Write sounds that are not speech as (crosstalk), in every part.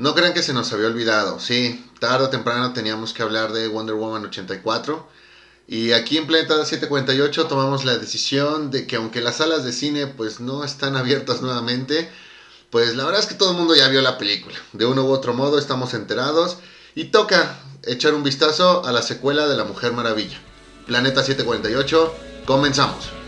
No crean que se nos había olvidado, sí, tarde o temprano teníamos que hablar de Wonder Woman 84. Y aquí en Planeta 748 tomamos la decisión de que aunque las salas de cine pues no están abiertas nuevamente, pues la verdad es que todo el mundo ya vio la película. De uno u otro modo estamos enterados y toca echar un vistazo a la secuela de La Mujer Maravilla. Planeta 748, comenzamos.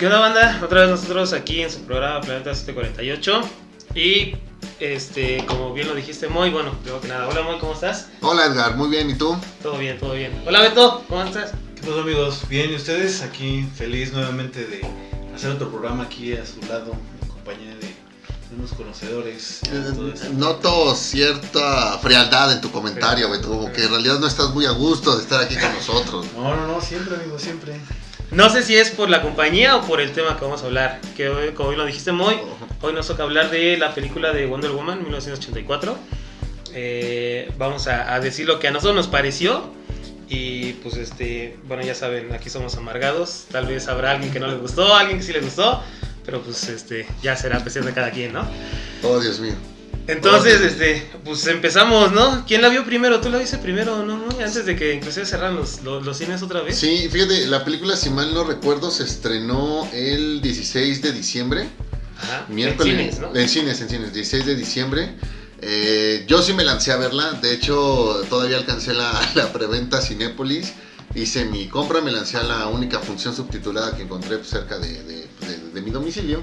¿Qué onda banda? Otra vez nosotros aquí en su programa Planeta 748 y este, como bien lo dijiste Moy, bueno, primero que nada, hola Moy, ¿cómo estás? Hola Edgar, muy bien, ¿y tú? Todo bien, todo bien. Hola Beto, ¿cómo estás? ¿Qué pasó amigos? Bien, ¿y ustedes? Aquí feliz nuevamente de hacer otro programa aquí a su lado, en compañía de unos conocedores. Eh, noto cierta frialdad en tu comentario, Beto, como que en realidad no estás muy a gusto de estar aquí con nosotros. No, no, no, siempre amigos, siempre. No sé si es por la compañía o por el tema que vamos a hablar. Que hoy, como lo dijiste muy, hoy nos toca hablar de la película de Wonder Woman 1984. Eh, vamos a, decir lo que a nosotros nos pareció. Y pues este, bueno, ya saben, aquí somos amargados. Tal vez habrá alguien que no le gustó, alguien que sí le gustó. Pero pues este, ya será cuestión de cada quien, ¿no? Oh, Dios mío. Entonces, este, pues empezamos, ¿no? ¿Quién la vio primero? ¿Tú la viste primero, no? Antes de que inclusive cerraran los, los, cines otra vez. Sí, fíjate, la película, si mal no recuerdo, se estrenó el 16 de diciembre. Ajá. Miércoles. En cines, ¿no? En cines, en cines, 16 de diciembre. Eh, yo sí me lancé a verla, de hecho todavía alcancé la, (laughs) la preventa Cinépolis, hice mi compra, me lancé a la única función subtitulada que encontré cerca de, de, de mi domicilio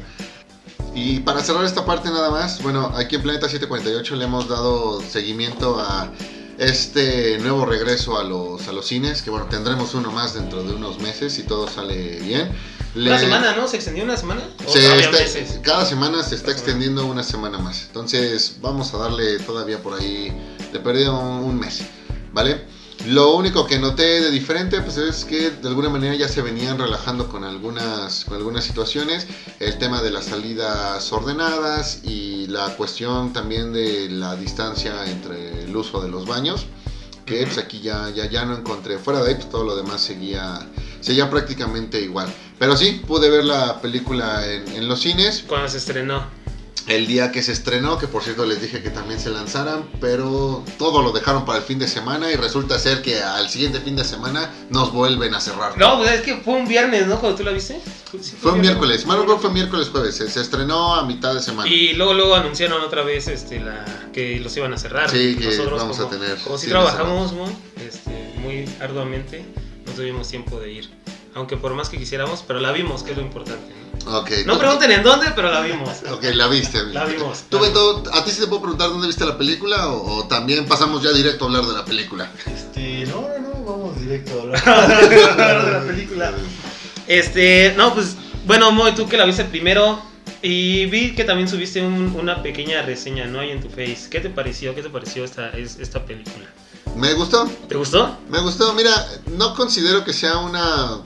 y para cerrar esta parte nada más, bueno, aquí en Planeta 748 le hemos dado seguimiento a este nuevo regreso a los, a los cines, que bueno, tendremos uno más dentro de unos meses si todo sale bien. Una semana, ¿no? ¿Se extendió una semana? cada semana se está extendiendo una semana más. Entonces vamos a darle todavía por ahí, de perdido un mes, ¿vale? Lo único que noté de diferente pues es que de alguna manera ya se venían relajando con algunas, con algunas situaciones. El tema de las salidas ordenadas y la cuestión también de la distancia entre el uso de los baños. Que pues aquí ya, ya, ya no encontré. Fuera de ahí pues todo lo demás seguía, seguía prácticamente igual. Pero sí, pude ver la película en, en los cines. Cuando se estrenó el día que se estrenó, que por cierto les dije que también se lanzaran, pero todo lo dejaron para el fin de semana y resulta ser que al siguiente fin de semana nos vuelven a cerrar. No, pues es que fue un viernes, ¿no? Cuando tú la viste. fue, un miércoles, Marvel fue miércoles jueves, se, estrenó a mitad de semana. Y luego luego anunciaron otra vez este la que los iban a cerrar. Sí, que vamos a tener. Como si trabajamos este, muy arduamente, no tuvimos tiempo de ir. Aunque por más que quisiéramos, pero la vimos, que es lo importante. No pregunten en dónde, pero la vimos. Ok, la viste. La vimos. ¿Tú, Beto, a ti sí te puedo preguntar dónde viste la película o, también pasamos ya directo a hablar de la película? Este, no, no, no, vamos directo (laughs) a hablar de la película. Este, no, pues, bueno, Moy, tú que la viste primero y vi que también subiste una pequeña reseña, ¿no? Ahí en tu face. ¿Qué te pareció? ¿Qué te pareció esta, esta película? Me gustó. ¿Te gustó? Me gustó. Mira, no considero que sea una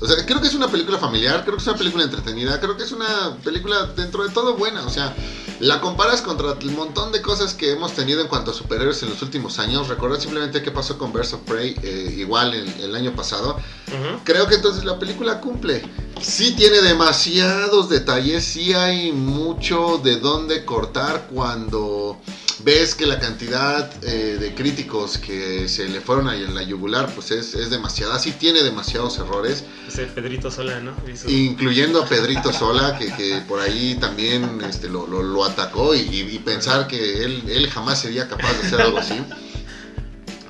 o sea, creo que es una película familiar, creo que es una película entretenida, creo que es una película dentro de todo buena. O sea, la comparas contra el montón de cosas que hemos tenido en cuanto a superhéroes en los últimos años. Recuerda simplemente qué pasó con Birds of Prey eh, igual el, año pasado. Creo que entonces la película cumple. Sí tiene demasiados detalles, sí hay mucho de dónde cortar cuando ves que la cantidad eh, de críticos que se le fueron a la yugular pues es, es demasiada, sí tiene demasiados errores. Ese Pedrito Sola, ¿no? Incluyendo a Pedrito (laughs) Sola, que, por ahí también este, lo, atacó y, pensar que él, él jamás sería capaz de hacer algo así.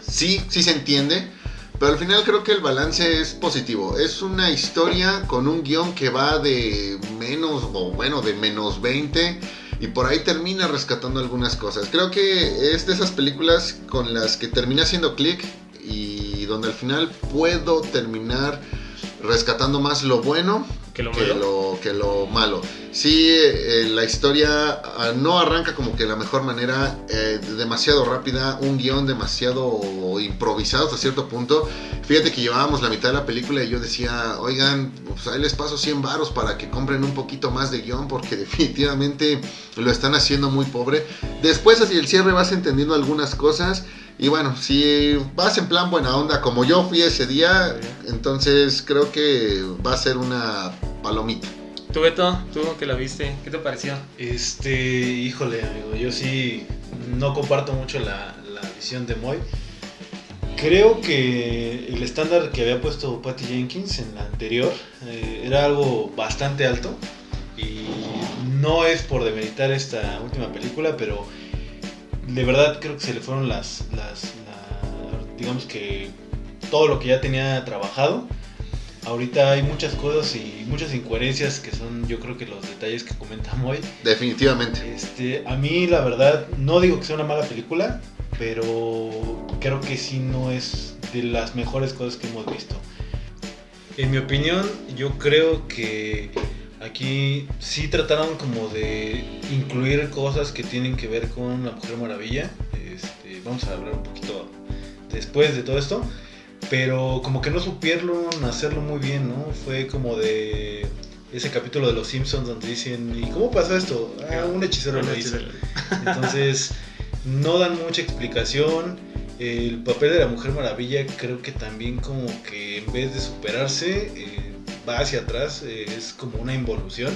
Sí, sí se entiende, pero al final creo que el balance es positivo. Es una historia con un guion que va de menos, o bueno, de menos 20 y por ahí termina rescatando algunas cosas. Creo que es de esas películas con las que termina haciendo clic y donde al final puedo terminar rescatando más lo bueno Que lo que malo. lo, que lo malo. Sí, eh, la historia ah, no arranca como que de la mejor manera, eh, demasiado rápida, un guion demasiado improvisado hasta cierto punto. Fíjate que llevábamos la mitad de la película y yo decía, oigan, pues ahí les paso 100 varos para que compren un poquito más de guion porque (laughs) definitivamente lo están haciendo muy pobre. Después hacia el cierre vas entendiendo algunas cosas. Y bueno, si vas en plan buena onda como yo fui ese día, entonces creo que va a ser una palomita. ¿Tú, Beto? ¿Tú que la viste? ¿Qué te pareció? Este, híjole, amigo, yo sí no comparto mucho la, la visión de Moy. Creo que el estándar que había puesto Patty Jenkins en la anterior eh, era algo bastante alto. Y no es por demeritar esta última película, pero de verdad creo que se le fueron las, las la- digamos que todo lo que ya tenía trabajado. Ahorita hay muchas cosas y muchas incoherencias que son yo creo que los detalles que comenta Moy. Definitivamente. Este, a mí la verdad, no digo que sea una mala película, pero creo que sí no es de las mejores cosas que hemos visto. En mi opinión, yo creo que aquí sí trataron como de incluir cosas que tienen que ver con la Mujer Maravilla. Este, vamos a hablar un poquito después de todo esto. Pero como que no supieron hacerlo muy bien, ¿no? Fue como de ese capítulo de Los Simpsons donde dicen, ¿y cómo pasó esto? Ah, un hechicero lo hizo. Entonces, no dan mucha explicación. El papel de la Mujer Maravilla creo que también como que en vez de superarse, eh, va hacia atrás, eh, es como una involución.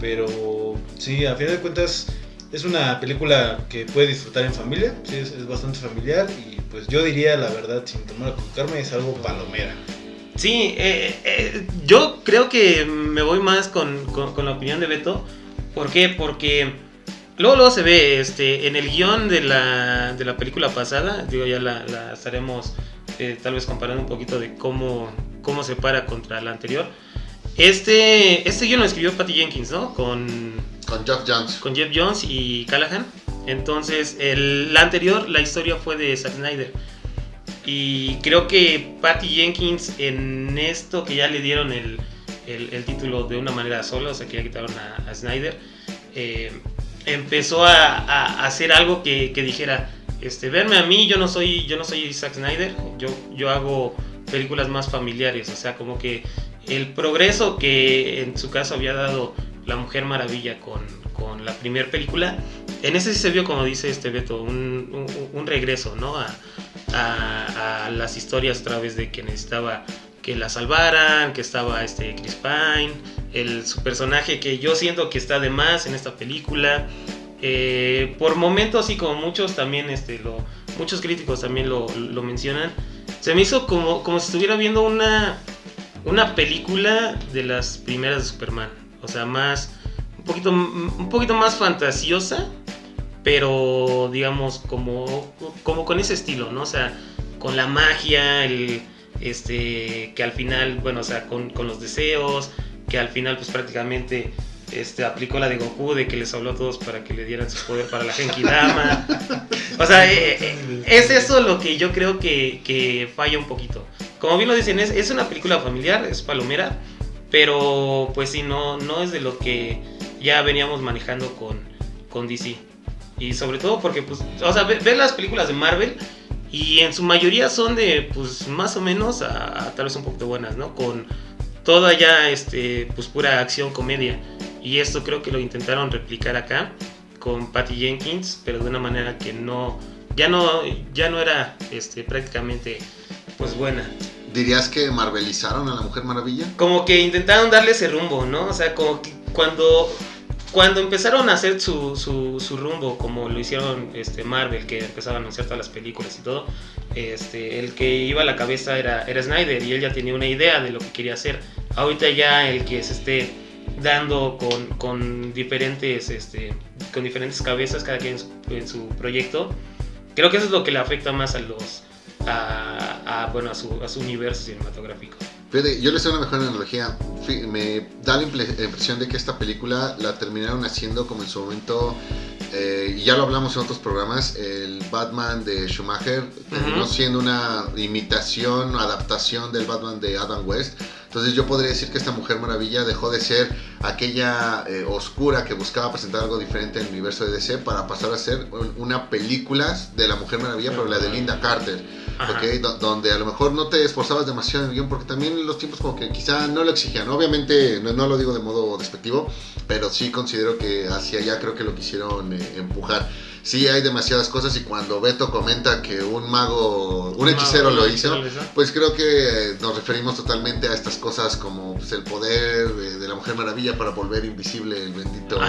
Pero sí, a final de cuentas es una película que puede disfrutar en familia, es, bastante familiar y pues yo diría la verdad, sin tomar a equivocarme, es algo palomera. Sí, eh, eh, yo creo que me voy más con, con- la opinión de Beto. ¿Por qué? Porque luego, luego se ve este, en el guion de la, de la película pasada, digo, ya la, estaremos tal vez comparando un poquito de cómo, cómo se para contra la anterior. Este, este guion lo escribió Patty Jenkins, ¿no? Con, Con Jeff Jones. con Jeff Jones y Callahan. Entonces, el, la anterior, la historia fue de Zack Snyder. Y creo que Patty Jenkins en esto que ya le dieron el, el- el título de una manera sola, o sea que ya quitaron a, a Snyder, eh, empezó a, a hacer algo que, que dijera, este, verme a mí, yo no soy, yo no soy Zack Snyder, yo, yo hago películas más familiares, o sea, como que el progreso que en su caso había dado La Mujer Maravilla con, con la primera película, en ese sí se vio, como dice este Beto, un, un- un regreso, ¿no? A, a- a las historias otra vez de que necesitaba que la salvaran, que estaba este Chris Pine, el, su personaje que yo siento que está de más en esta película. Eh, por momentos y como muchos también este lo muchos críticos también lo, lo mencionan se me hizo como, como si estuviera viendo una una película de las primeras de Superman. O sea más un poquito un poquito más fantasiosa pero digamos como como con ese estilo no o sea con la magia el este que al final bueno o sea con, con los deseos que al final pues prácticamente este, aplicó la de Goku de que les habló a todos para que le dieran su poder para la Genki Dama. O sea, eh, eh, es eso lo que yo creo que, que falla un poquito. Como bien lo dicen, es, es una película familiar, es palomera, pero pues sí, no, no es de lo que ya veníamos manejando con, con DC. Y sobre todo porque, pues, o sea, ve, ve las películas de Marvel y en su mayoría son de, pues, más o menos a, a tal vez un poquito buenas, ¿no? Con toda ya, este, pues, pura acción, comedia. Y esto creo que lo intentaron replicar acá con Patty Jenkins, pero de una manera que no, ya no, ya no era, este, prácticamente, pues, buena. ¿Dirías que marvelizaron a la Mujer Maravilla? Como que intentaron darle ese rumbo, ¿no? O sea, como que cuando, cuando empezaron a hacer su, su, su rumbo, como lo hicieron este, Marvel, que empezaba a anunciar todas las películas y todo, este, el que iba a la cabeza era, era Snyder y él ya tenía una idea de lo que quería hacer. Ahorita ya el que se esté dando con, con diferentes este, con diferentes cabezas cada quien en su, proyecto creo que eso es lo que le afecta más a los a, bueno a su, a su universo cinematográfico yo les doy una mejor analogía. Me da la impresión de que esta película la terminaron haciendo como en su momento, eh, y ya lo hablamos en otros programas, el Batman de Schumacher terminó siendo una imitación adaptación del Batman de Adam West, Entonces yo podría decir que esta Mujer Maravilla dejó de ser aquella eh, oscura que buscaba presentar algo diferente en el universo de DC para pasar a ser una película de la Mujer Maravilla, pero la de Linda Carter. Okay, donde a lo mejor no te esforzabas demasiado en el guion, porque también los tiempos como que quizá no lo exigían. Obviamente no, no lo digo de modo despectivo, pero sí considero que hacia allá creo que lo quisieron eh, empujar sí hay demasiadas cosas y cuando Beto comenta que un mago, un, hechicero lo hizo, pues creo que nos referimos totalmente a estas cosas como pues, el poder de, la Mujer Maravilla para volver invisible el bendito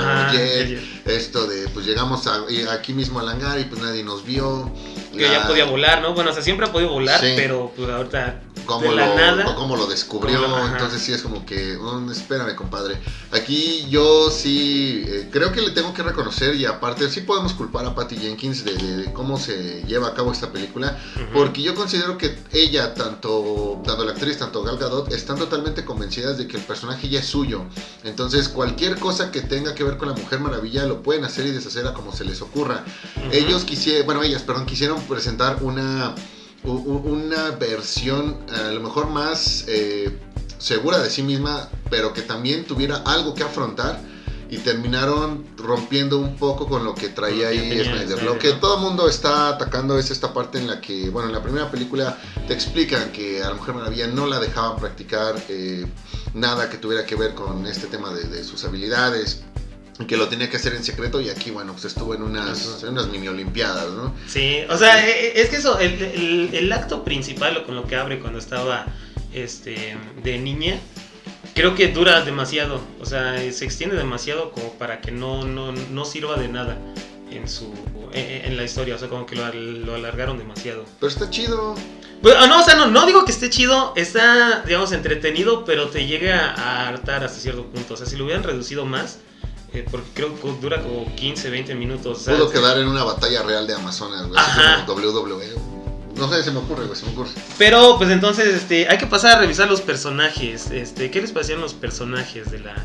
esto de pues llegamos aquí mismo al hangar y pues nadie nos vio. Que ya podía volar, ¿no? Bueno, o sea, siempre ha podido volar, pero pues ahorita cómo, lo, cómo lo descubrió. entonces sí es como que, oh, espérame, compadre. Aquí yo sí eh, creo que le tengo que reconocer y aparte sí podemos culpar a Patty Jenkins de, cómo se lleva a cabo esta película, porque yo considero que ella, tanto, tanto la actriz, tanto Gal Gadot, están totalmente convencidas de que el personaje ya es suyo. Entonces cualquier cosa que tenga que ver con la Mujer Maravilla lo pueden hacer y deshacer a como se les ocurra. Ellos quisieron, bueno, ellas, perdón, quisieron presentar una una versión a lo mejor más eh, segura de sí misma, pero que también tuviera algo que afrontar y terminaron rompiendo un poco con lo que traía ahí Snyder. Lo que todo el mundo está atacando es esta parte en la que, bueno, en la primera película te explican que a la Mujer Maravilla no la dejaban practicar eh, nada que tuviera que ver con este tema de sus habilidades, que lo tenía que hacer en secreto y aquí, bueno, pues estuvo en unas, unas mini olimpiadas, ¿no? Sí, o sea, e, e, es que eso, el, el, acto principal o con lo que abre cuando estaba este, de niña, creo que dura demasiado, o sea, se extiende demasiado como para que no, no, no sirva de nada en su en, la historia, o sea, como que lo, lo alargaron demasiado. Pero está chido. Pues, ah, no, o sea, no, no digo que esté chido, está, digamos, entretenido, pero te llega a hartar hasta cierto punto. O sea, si lo hubieran reducido más, eh, porque creo que dura como 15, 20 minutos. Pudo quedar en una batalla real de Amazonas, güey. WWE. No sé, se me ocurre, güey, se me ocurre. Pero, pues entonces, este, hay que pasar a revisar los personajes. Este, ¿Qué les parecían los personajes de la,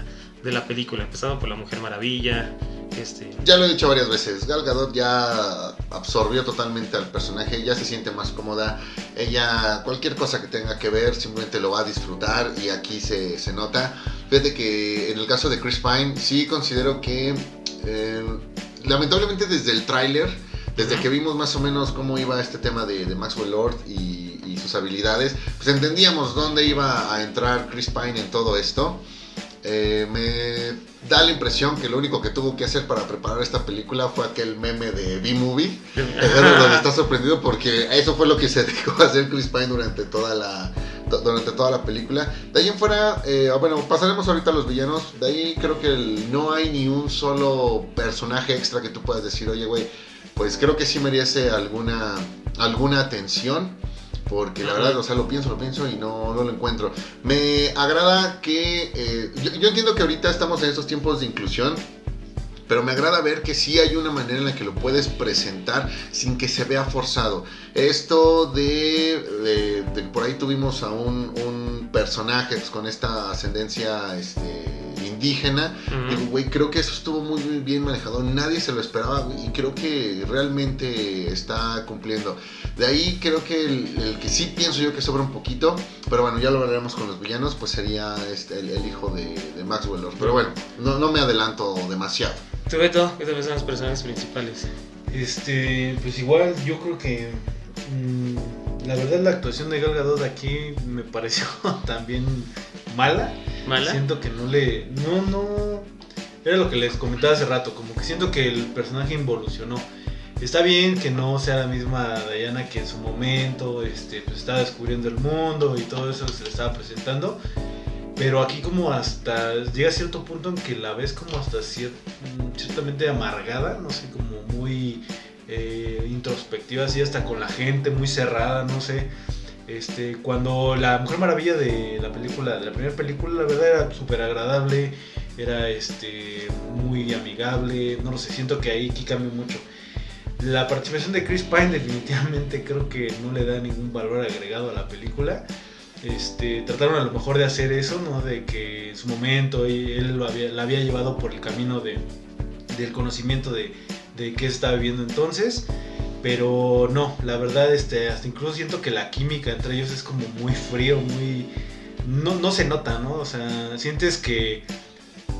de la película? Empezando por la Mujer Maravilla. Este... Ya lo he dicho varias veces, Gal Gadot ya absorbió totalmente al personaje, ya se siente más cómoda, ella cualquier cosa que tenga que ver simplemente lo va a disfrutar y aquí se, se nota. Fíjate que en el caso de Chris Pine sí considero que eh, lamentablemente desde el tráiler, desde que vimos más o menos cómo iba este tema de, Maxwell Lord y, sus habilidades, pues entendíamos dónde iba a entrar Chris Pine en todo esto. Eh, me da la impresión que lo único que tuvo que hacer para preparar esta película fue aquel meme de B-Movie, donde (laughs) está sorprendido porque eso fue lo que se (laughs) dejó hacer Chris Pine durante toda la durante toda la película. De ahí en fuera, eh, bueno, pasaremos ahorita a los villanos. De ahí creo que no hay ni un solo personaje extra que tú puedas decir, oye, güey, pues creo que sí merece alguna, alguna atención. Porque la verdad, o sea, lo pienso, lo pienso y no, no lo encuentro. Me agrada que. Eh, yo, entiendo que ahorita estamos en estos tiempos de inclusión. Pero me agrada ver que sí hay una manera en la que lo puedes presentar sin que se vea forzado. Esto de, por ahí tuvimos a un, un personaje pues, con esta ascendencia este, indígena. Digo, güey, creo que eso estuvo muy, bien manejado. Nadie se lo esperaba y creo que realmente está cumpliendo. De ahí creo que el, que sí pienso yo que sobra un poquito, pero bueno, ya lo veremos con los villanos, pues sería este, el, hijo de, de Maxwell Lord. Pero bueno, no, no me adelanto demasiado. ¿Tú, Beto? ¿Qué te son los personajes principales? Este, pues igual yo creo que... Mm, la verdad la actuación de Gal Gadot aquí me (laughs) pareció también mala. ¿Mala? Siento que no le... No, no... Era lo que les comentaba hace rato, como que siento que el personaje involucionó. Está bien que no sea la misma Diana que en su momento este, pues estaba descubriendo el mundo y todo eso se le estaba presentando. Pero aquí como hasta llega a cierto punto en que la ves como hasta ciertamente amargada, no sé, como muy eh, introspectiva, así hasta con la gente, muy cerrada, no sé. Este, cuando la Mujer Maravilla de la película, de la primera película, la verdad era súper agradable, era este, muy amigable, no lo sé, siento que ahí aquí cambia mucho. La participación de Chris Pine definitivamente creo que no le da ningún valor agregado a la película. Este, trataron a lo mejor de hacer eso, ¿no? De que en su momento él lo había, la había llevado por el camino de, del conocimiento de, de qué estaba viviendo entonces. Pero no, la verdad, este, hasta incluso siento que la química entre ellos es como muy frío, muy, no, no se nota, ¿no? O sea, sientes que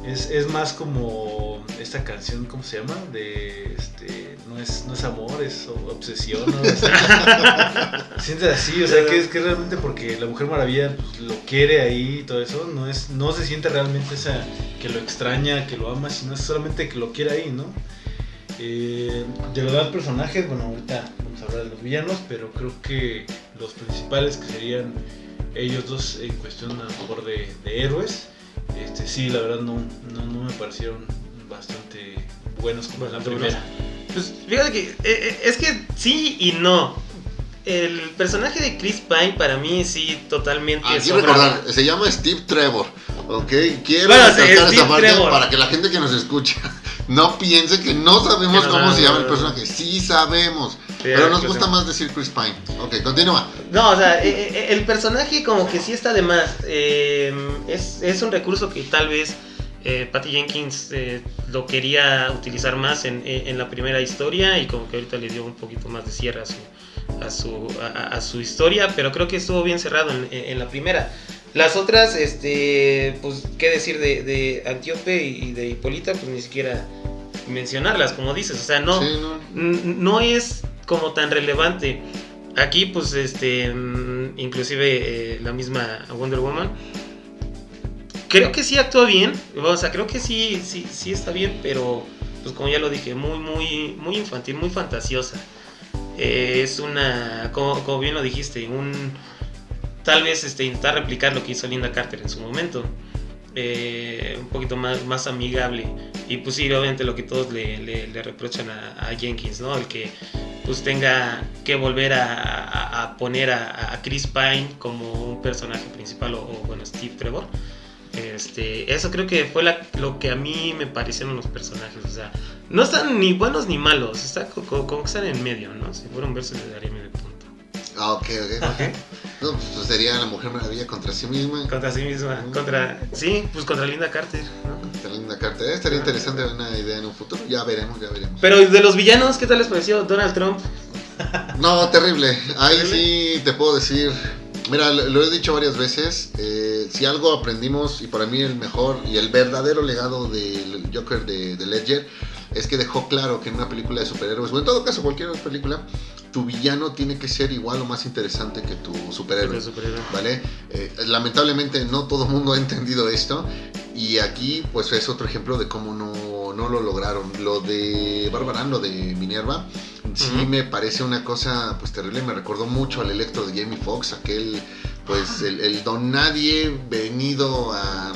es, es más como esta canción, ¿cómo se llama? De este, no es, no es amor, es obsesión, ¿no? (laughs) Sientes así, o sea, que es que realmente porque la Mujer Maravilla pues, lo quiere ahí y todo eso, no es, no se siente realmente esa que lo extraña, que lo ama, sino es solamente que lo quiere ahí, ¿no? Eh, de los demás personajes, bueno, ahorita vamos a hablar de los villanos, pero creo que los principales que serían ellos dos en cuestión a lo mejor de, de héroes, este, sí, la verdad no, no, no me parecieron bastante buenos como en la Bastante primera. Pues fíjate que eh, eh, es que sí y no. El personaje de Chris Pine para mí sí totalmente Aquí sobraba. recordar, se llama Steve Trevor, ¿ok? Quiero Bueno, Steve esta parte Trevor. para que la gente que nos escucha no piense que no sabemos no, cómo no, se llama el personaje. Sí sabemos, Sí, pero nos gusta más decir Chris Pine. Ok, continúa. No, o sea, eh, eh, el personaje como que sí está de más. Eh, es, es un recurso que tal vez eh, Patty Jenkins eh, lo quería utilizar más en, en- la primera historia y como que ahorita le dio un poquito más de cierre a su, a su, a, a su historia, pero creo que estuvo bien cerrado en- en la primera. Las otras, este, pues, qué decir de, de Antíope y de Hipólita, pues ni siquiera mencionarlas, como dices, o sea, no, Sí, no. es como tan relevante. Aquí, pues, este, mm, inclusive eh, la misma Wonder Woman, creo que sí actúa bien, o sea, creo que sí, sí, sí está bien, pero, pues, como ya lo dije, muy, muy, muy infantil, muy fantasiosa. Eh, es una, como, como bien lo dijiste, un, tal vez, este, intentar replicar lo que hizo Linda Carter en su momento. Eh, un poquito más, más amigable y pues sí, obviamente lo que todos le, le- le reprochan a, a Jenkins, ¿no? El que pues tenga que volver a, a- a poner a, Chris Pine como un personaje principal o, o, bueno, Steve Trevor. Este, eso creo que fue la- lo que a mí me parecieron los personajes, o sea, no están ni buenos ni malos, está co- co- como que están en medio, ¿no? Si fuera un verso le daría medio punto. Ah, ok, ok. No, pues sería la Mujer Maravilla contra sí misma. Contra sí misma, contra, sí, pues contra Linda Carter, ¿no? Contra Linda Carter. Eh, Estaría interesante una idea en un futuro. Ya veremos, ya veremos. Pero de los villanos, ¿qué tal les pareció Donald Trump? (laughs) No, terrible. Ahí sí te puedo decir. Mira, lo, lo he dicho varias veces. eh, si algo aprendimos, y para mí el mejor y el verdadero legado del Joker de, de Ledger, es que dejó claro que en una película de superhéroes, o en todo caso cualquier otra película, tu villano tiene que ser igual o más interesante que tu superhéroe. ¿Vale? Eh, lamentablemente no todo el mundo ha entendido esto. Y aquí, pues es otro ejemplo de cómo no, no lo lograron. Lo de Barbarán, lo de Minerva, sí me parece una cosa pues terrible. Me recordó mucho al Electro de Jamie Foxx, aquel, pues el, el don nadie venido a,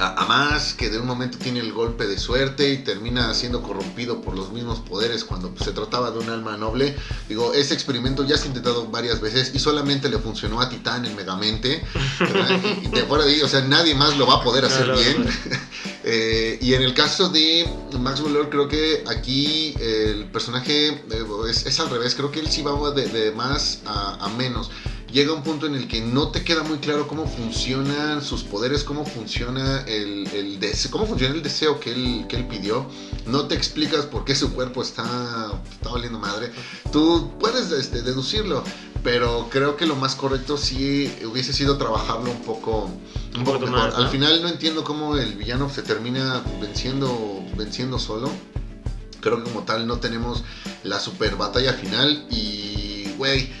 a, a más, que de un momento tiene el golpe de suerte y termina siendo corrompido por los mismos poderes cuando pues, se trataba de un alma noble. Digo, ese experimento ya se ha intentado varias veces y solamente le funcionó a Titán en Megamente. (laughs) Y de fuera de ahí, o sea, nadie más lo va a poder hacer No, no, bien. no. (laughs) Eh, y en el caso de Max Muller, creo que aquí eh, el personaje eh, es, es al revés. Creo que él sí va de, de más a, a menos. Llega un punto en el que no te queda muy claro cómo funcionan sus poderes, cómo funciona el, el deseo, cómo funciona el deseo que él, que él pidió. No te explicas por qué su cuerpo está, está valiendo madre. Tú puedes este, deducirlo, pero creo que lo más correcto sí hubiese sido trabajarlo un poco, un poco mejor. más, ¿no? Al final no entiendo cómo el villano se termina venciendo, venciendo solo. Creo que como tal no tenemos la super batalla final y, güey,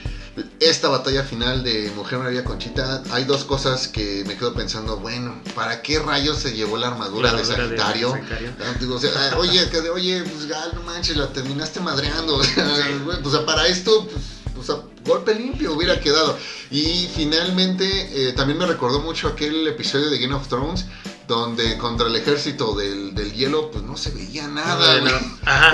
esta batalla final de Mujer Maravilla Conchita, hay dos cosas que me quedo pensando, bueno, ¿para qué rayos se llevó la armadura, La de Sagitario? Ah, digo, o sea, oye, que de- oye, pues gal, no manches, la terminaste madreando. O sea, Sí. pues, para esto, pues, o sea, golpe limpio hubiera quedado. Y finalmente, eh, también me recordó mucho aquel episodio de Game of Thrones, donde contra el ejército del, del hielo, pues no se veía nada, güey. no.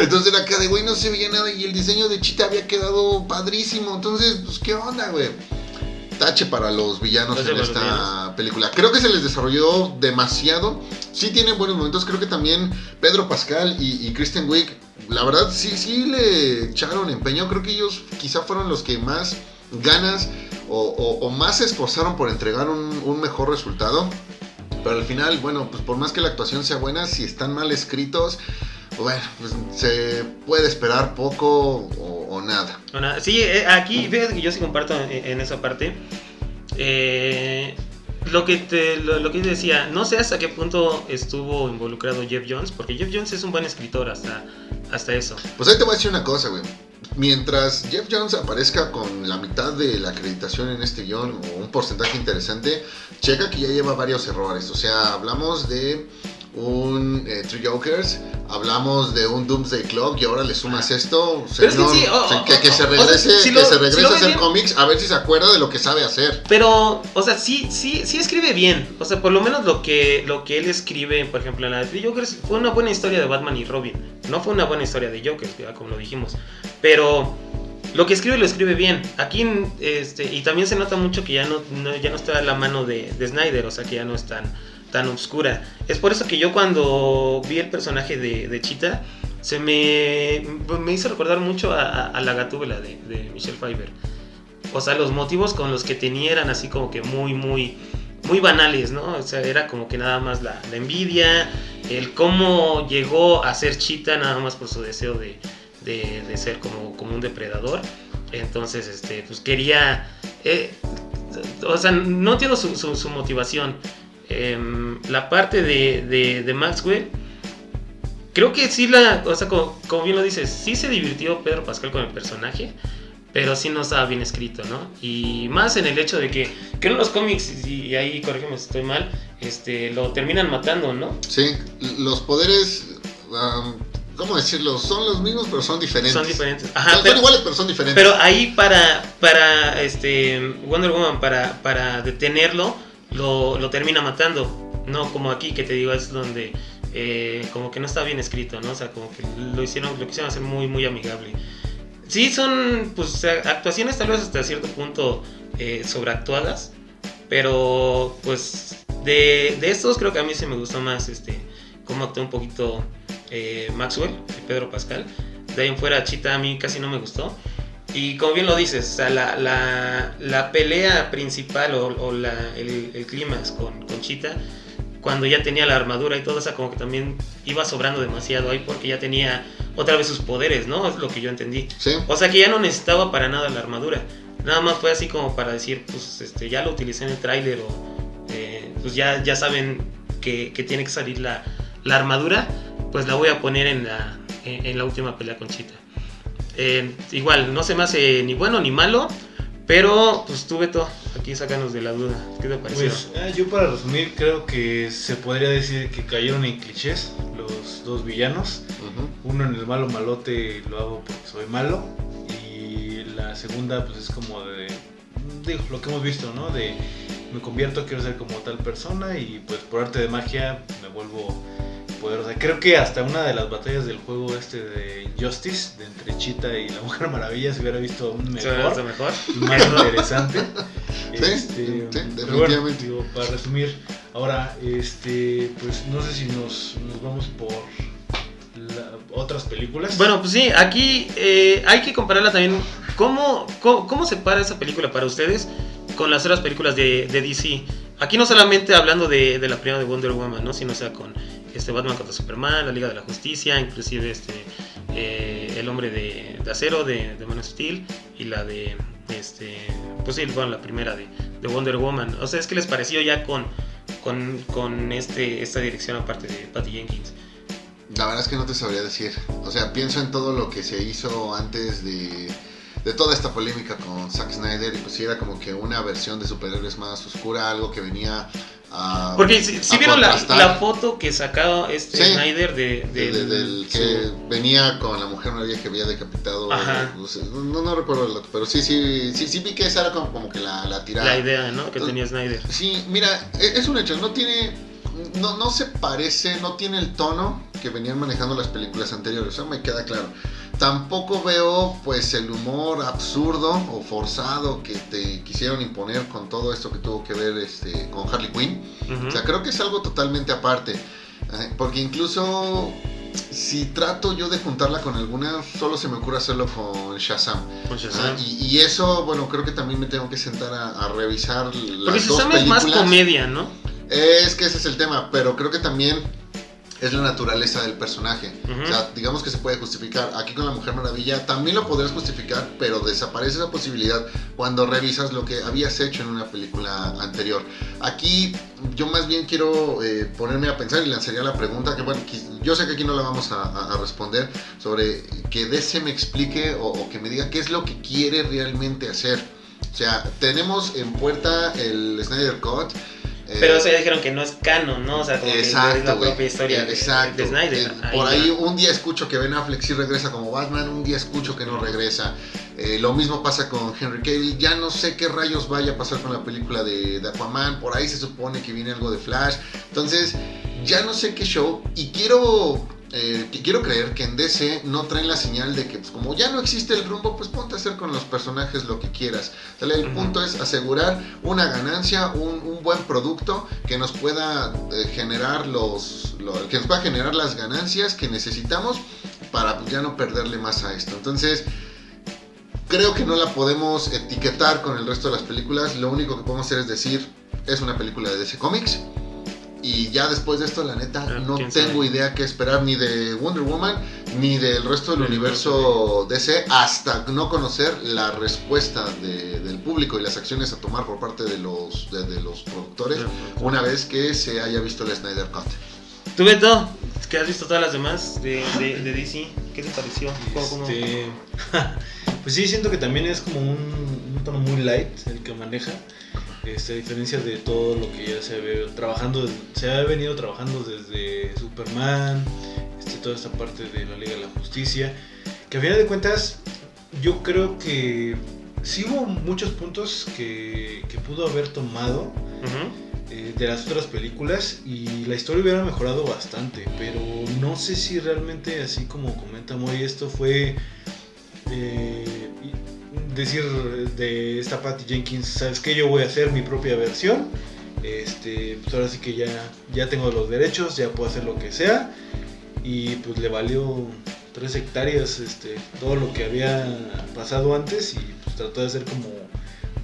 Entonces era acá de, güey, no se veía nada y el diseño de Chita había quedado padrísimo. Entonces, pues, ¿qué onda, güey? Tache para los villanos Tache en esta villanos. película. Creo que se les desarrolló demasiado. Sí tienen buenos momentos. Creo que también Pedro Pascal y, y Kristen Wiig, la verdad, sí, sí le echaron empeño. Creo que ellos quizá fueron los que más ganas o, o- o más se esforzaron por entregar un, un mejor resultado. Pero al final, bueno, pues por más que la actuación sea buena, si están mal escritos, bueno, pues se puede esperar poco o, o nada. Bueno, sí, eh, aquí fíjate que yo sí comparto en, en esa parte. Eh, lo que te lo, lo que yo decía, no sé hasta qué punto estuvo involucrado Jeff Jones, porque Jeff Jones es un buen escritor hasta, hasta eso. Pues ahí te voy a decir una cosa, güey. Mientras Jeff Jones aparezca con la mitad de la acreditación en este guion o un porcentaje interesante, checa que ya lleva varios errores. O sea, hablamos de un eh, Three Jokers, hablamos de un Doomsday Clock y ahora le sumas esto, Pero es que señor, sí, se- que, o- que se o- o sea, regrese, que se regrese a hacer bien- cómics a ver si se acuerda de lo que sabe hacer. Pero, o sea, sí, sí, sí escribe bien. O sea, por lo menos lo que, lo que él escribe, por ejemplo, en la de Three Jokers, fue una buena historia de Batman y Robin. No fue una buena historia de Jokers, ¿verdad? como lo dijimos. Pero lo que escribe lo escribe bien. Aquí, este, y también se nota mucho que ya no, no- ya no está a la mano de, de Snyder, o sea, que ya no es tan, oscura. Es por eso que yo cuando vi el personaje de, Cheetah, se me, me hizo recordar mucho a, la gatúbela de, de Michelle Pfeiffer. O sea, los motivos con los que tenía eran así como que muy, muy, muy banales, ¿no? O sea, era como que nada más la, envidia, el cómo llegó a ser chita nada más por su deseo de, de- ser como, como un depredador. Entonces, este, pues quería... eh, o sea, no entiendo su motivación. Em, la parte de, de, de Maxwell, creo que sí la... O sea, como, como bien lo dices, sí se divirtió Pedro Pascal con el personaje pero sí no estaba bien escrito, ¿no? Y más en el hecho de que, que en los cómics, y ahí corrígeme si estoy mal, este, lo terminan matando, ¿no? Sí, los poderes, um, ¿cómo decirlo? Son los mismos, pero son diferentes. Son diferentes. Son- Ajá, son pero, iguales, pero son diferentes. pero ahí para, para este, Wonder Woman, para, para detenerlo, lo, lo termina matando. No como aquí, que te digo, es donde eh, como que no está bien escrito, ¿no? O sea, como que lo hicieron, lo quisieron hacer muy, muy amigable. Sí, son pues actuaciones tal vez hasta cierto punto eh, sobreactuadas, pero pues de, de estos creo que a mí sí me gustó más este cómo actuó un poquito eh, Maxwell, de Pedro Pascal. De ahí en fuera Chita a mí casi no me gustó. Y como bien lo dices, o sea, la, la, la pelea principal o, o la- el, el clímax con, con Chita, cuando ya tenía la armadura y todo, o sea, como que también iba sobrando demasiado ahí porque ya tenía otra vez sus poderes, ¿no? Es lo que yo entendí. Sí, O sea que ya no necesitaba para nada la armadura. Nada más fue así como para decir, pues este, ya lo utilicé en el tráiler o eh, pues ya, ya saben que, que tiene que salir la, la armadura, pues la voy a poner en la, en, en la última pelea con Chita. Eh, igual, no se me hace ni bueno ni malo, pero pues tuve todo. Aquí sácanos de la duda. ¿Qué te pareció? Pues ah, yo para resumir creo que se podría decir que cayeron en clichés los dos villanos. Uno en el malo malote lo hago porque soy malo y la segunda pues es como de digo, lo que hemos visto, ¿no? De me convierto, quiero ser como tal persona y pues por arte de magia me vuelvo poderosa. Creo que hasta una de las batallas del juego este de Injustice, de entre Cheetah y la Mujer Maravilla, se hubiera visto aún ¿Se ve mejor, mejor? más interesante. (laughs) Sí, Este, sí, definitivamente. bueno, digo, para resumir, ahora, este, pues no sé si nos, nos vamos por la- otras películas. Bueno, pues sí, aquí eh, hay que compararla también. ¿Cómo, cómo, cómo se para esa película para ustedes con las otras películas de, de DC? Aquí no solamente hablando de, de la primera de Wonder Woman, ¿no? Sino o sea con este Batman contra Superman, la Liga de la Justicia, inclusive este eh, El Hombre de, de Acero de, de Man Steel y la de este pues sí, bueno, la primera de, de Wonder Woman. O sea, es que les pareció ya con con, con este esta dirección aparte de Patty Jenkins. La verdad es que no te sabría decir. O sea, pienso en todo lo que se hizo antes de, de toda esta polémica con Zack Snyder y pues era como que una versión de superhéroes más oscura, algo que venía a... Porque si, si a vieron la, foto que sacaba este Sí. Snyder de, de- del- de- del que su- venía con la mujer maravilla que había decapitado. Ajá. No, sé, no, no recuerdo el dato, pero sí, sí, sí, sí vi que esa era como, como que la, la tirada. la idea ¿no? que tenía Snyder. Sí, mira, e- es un hecho, no tiene. No, no se parece, no tiene el tono que venían manejando las películas anteriores, eso me queda claro. Tampoco veo pues el humor absurdo o forzado que te quisieron imponer con todo esto que tuvo que ver este, con Harley Quinn. O sea, creo que es algo totalmente aparte. eh, Porque incluso si trato yo de juntarla con alguna, solo se me ocurre hacerlo con Shazam. Con Ah, Shazam. y, y eso, bueno, creo que también me tengo que sentar a, a revisar las Porque dos Shazam es más comedia, ¿no? Es que ese es el tema, pero creo que también es la naturaleza del personaje. O sea, digamos que se puede justificar. Aquí con la Mujer Maravilla también lo podrías justificar, pero desaparece esa posibilidad cuando revisas lo que habías hecho en una película anterior. Aquí yo más bien quiero eh, ponerme a pensar y lanzaría la pregunta que, bueno, yo sé que aquí no la vamos a, responder, sobre que DC me explique o, o que me diga qué es lo que quiere realmente hacer. O sea, tenemos en puerta el Snyder Cut pero eh, eso ya dijeron que no es canon, ¿no? O sea, como que es la propia historia de, Snyder. Eh, por ahí un día escucho que Ben Affleck sí regresa como Batman, un día escucho que no regresa. Eh, lo mismo pasa con Henry Cavill. Ya no sé qué rayos vaya a pasar con la película de, de Aquaman. Por ahí se supone que viene algo de Flash. Entonces, ya no sé qué show. Y quiero eh, quiero creer que en DC no traen la señal de que pues, como ya no existe el rumbo, pues ponte a hacer con los personajes lo que quieras. El punto es asegurar una ganancia, un, buen producto que nos pueda eh, generar los, que nos pueda generar las ganancias que necesitamos para pues, ya no perderle más a esto. Entonces, creo que no la podemos etiquetar con el resto de las películas. Lo único que podemos hacer es decir, es una película de DC Comics y ya después de esto, la neta, ah, no tengo idea qué esperar ni de Wonder Woman ni del resto del universo DC hasta no conocer la respuesta del público y las acciones a tomar por parte de los, de, los productores una vez que se haya visto el Snyder Cut. ¿Tú, Beto? ¿Qué has visto todas las demás de, de, DC? ¿Qué te pareció? Este... (laughs) pues sí, siento que también es como un, un tono muy light el que maneja. Este, a diferencia de todo lo que ya se ha, trabajando, se ha venido trabajando desde Superman, este, toda esta parte de la Liga de la Justicia, que a final de cuentas yo creo que sí hubo muchos puntos que, que pudo haber tomado eh, de las otras películas y la historia hubiera mejorado bastante, pero no sé si realmente, así como comenta Moy, esto fue... Eh, decir de esta Patty Jenkins, ¿sabes qué? Yo voy a hacer mi propia versión. Este, pues ahora sí que ya, ya tengo los derechos, ya puedo hacer lo que sea. Y pues le valió tres hectáreas este, todo lo que había pasado antes y pues trató de hacer como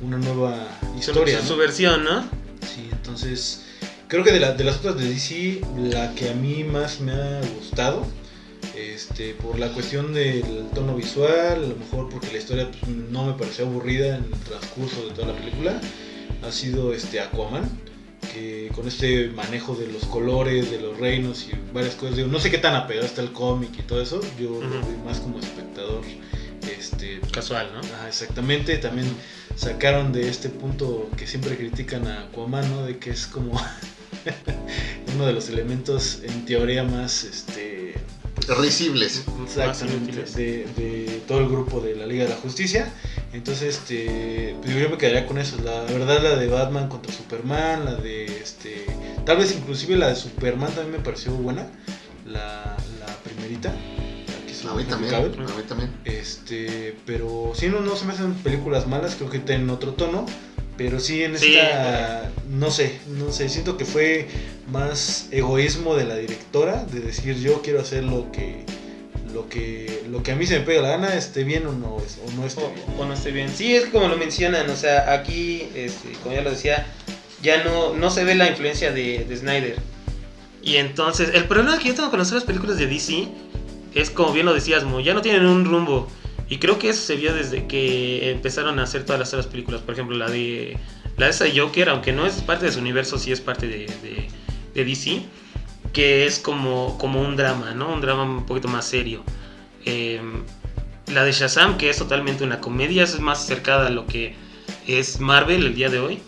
una nueva historia. Su, versión, ¿no? Sí, entonces creo que de, de las otras de DC, la que a mí más me ha gustado este, por la cuestión del tono visual, a lo mejor porque la historia pues, no me pareció aburrida en el transcurso de toda la película, ha sido este Aquaman, que con este manejo de los colores, de los reinos y varias cosas, no sé qué tan apegado está el cómic y todo eso, yo lo vi más como espectador este casual, ¿no? exactamente, también sacaron de este punto que siempre critican a Aquaman, ¿no? De que es como (laughs) uno de los elementos en teoría más este risibles. Exactamente, de, todo el grupo de la Liga de la Justicia. Entonces, este, pues yo me quedaría con eso. La verdad, la de Batman contra Superman, la de, este, tal vez inclusive la de Superman también me pareció buena. La, la primerita. a mí también, a mí también. Este, pero si no, no se me hacen películas malas, creo que tienen otro tono. Pero sí en esta, no sé, no sé, siento que fue más egoísmo de la directora, de decir yo quiero hacer lo que lo que lo que a mí se me pega la gana, esté bien o no, o no esté bien. O no esté bien. Sí, es como lo mencionan, o sea, aquí, este, como ya lo decía, ya no, no se ve la influencia de, de Snyder. Y entonces, el problema que yo tengo con las otras películas de DC es, como bien lo decías, Mo, ya no tienen un rumbo. Y creo que eso se vio desde que empezaron a hacer todas las otras películas. Por ejemplo, la de la de esa Joker, aunque no es parte de su universo, sí es parte de, de, DC. Que es como, como un drama, ¿no? Un drama un poquito más serio. Em, la de Shazam, que es totalmente una comedia, es más acercada a lo que es Marvel el día de hoy.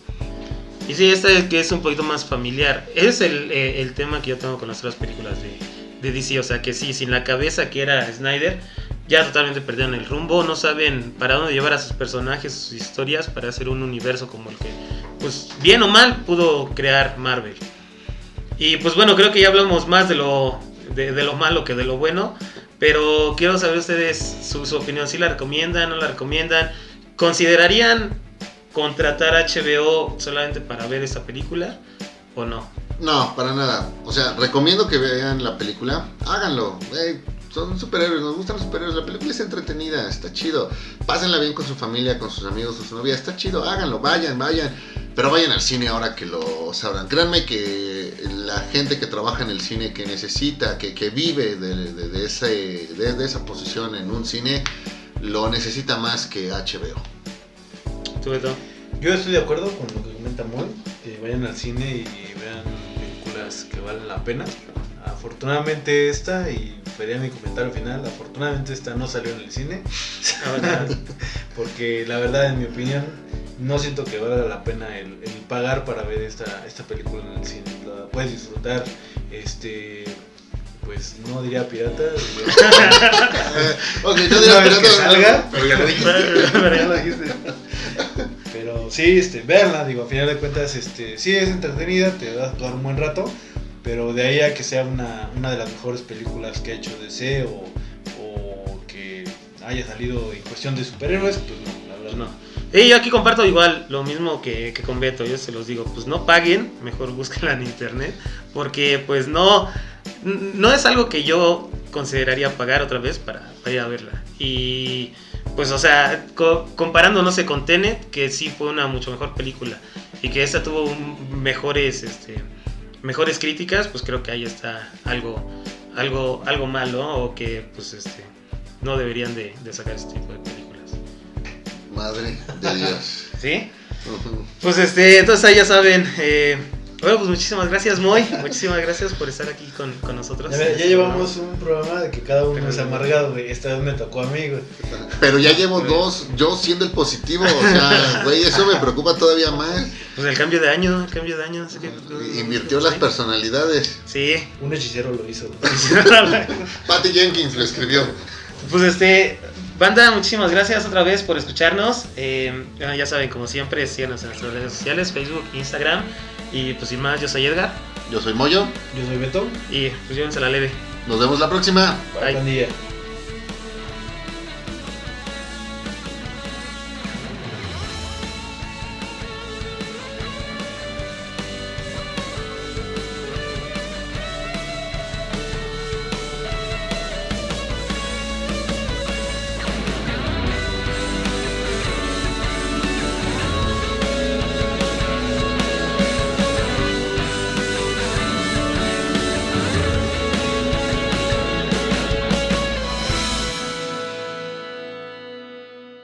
Y sí, esta es que es un poquito más familiar. Es el, eh, el tema que yo tengo con las otras películas de, de DC. O sea que sí, sin la cabeza que era Snyder, ya totalmente perdieron el rumbo, no saben para dónde llevar a sus personajes, sus historias para hacer un universo como el que, pues bien o mal, pudo crear Marvel. Y pues bueno, creo que ya hablamos más de lo, de, lo malo que de lo bueno, pero quiero saber ustedes su, opinión, si la recomiendan, no la recomiendan, ¿considerarían contratar HBO solamente para ver esa película o no? No, para nada. O sea, recomiendo que vean la película. Háganlo son superhéroes, nos gustan los superhéroes, la película es entretenida, está chido. Pásenla bien con su familia, con sus amigos, con su novia, está chido, háganlo, vayan, vayan. Pero vayan al cine ahora que lo sabrán. Créanme que la gente que trabaja en el cine, que necesita, que, que vive de, de- de ese, de, de esa posición en un cine, lo necesita más que HBO. Yo estoy de acuerdo con lo que comenta Moy, que vayan al cine y vean películas que valen la pena. Afortunadamente esta, y sería mi comentario final, afortunadamente esta no salió en el cine, Ahora, (laughs) porque la verdad en mi opinión no siento que valga la pena el, el pagar para ver esta, esta película en el cine. La puedes disfrutar, este, pues no diría pirata, (laughs) Ok, Una diría vez que pirata, salga. pero ya lo dijiste. Pero ya lo dijiste. Pero sí, este, verla, digo, a final de cuentas, este, sí es entretenida, te va a actuar un buen rato, pero de ahí a que sea una, una de las mejores películas que ha hecho DC o, o que haya salido en cuestión de superhéroes, pues no, la verdad no. Y yo aquí comparto igual lo mismo que, que con Beto, yo se los digo, pues no paguen, mejor búsquenla en internet, porque pues no, no es algo que yo consideraría pagar otra vez para, para ir a verla. Y pues o sea, co- comparando, no sé, con Tenet, que sí fue una mucho mejor película, y que esta tuvo mejores, este, mejores críticas, pues creo que ahí está algo, algo, algo malo, o que pues este, no deberían de, de sacar este tipo de películas. Madre de Dios. (laughs) ¿Sí? Pues este, entonces ahí ya saben. eh, bueno, pues muchísimas gracias, Moy. Muchísimas gracias por estar aquí con, con nosotros. Ya, ya llevamos un programa de que cada uno es amargado, güey. Esta vez me tocó a mí, güey. Pero ya llevo dos, yo siendo el positivo, o sea, güey, eso me preocupa todavía más. Pues el cambio de año, el cambio de año. así que- Invirtió las Sí. personalidades. Sí. (laughs) Un hechicero lo hizo, güey. (laughs) Patty Jenkins lo escribió. Pues este, banda, muchísimas gracias otra vez por escucharnos. Eh, ya saben, como siempre, síganos en nuestras redes sociales, Facebook, Instagram. Y pues sin más, yo soy Edgar. Yo soy Moyo. Yo soy Beto. Y pues llévense la leve. Nos vemos la próxima. Bye. Buen día.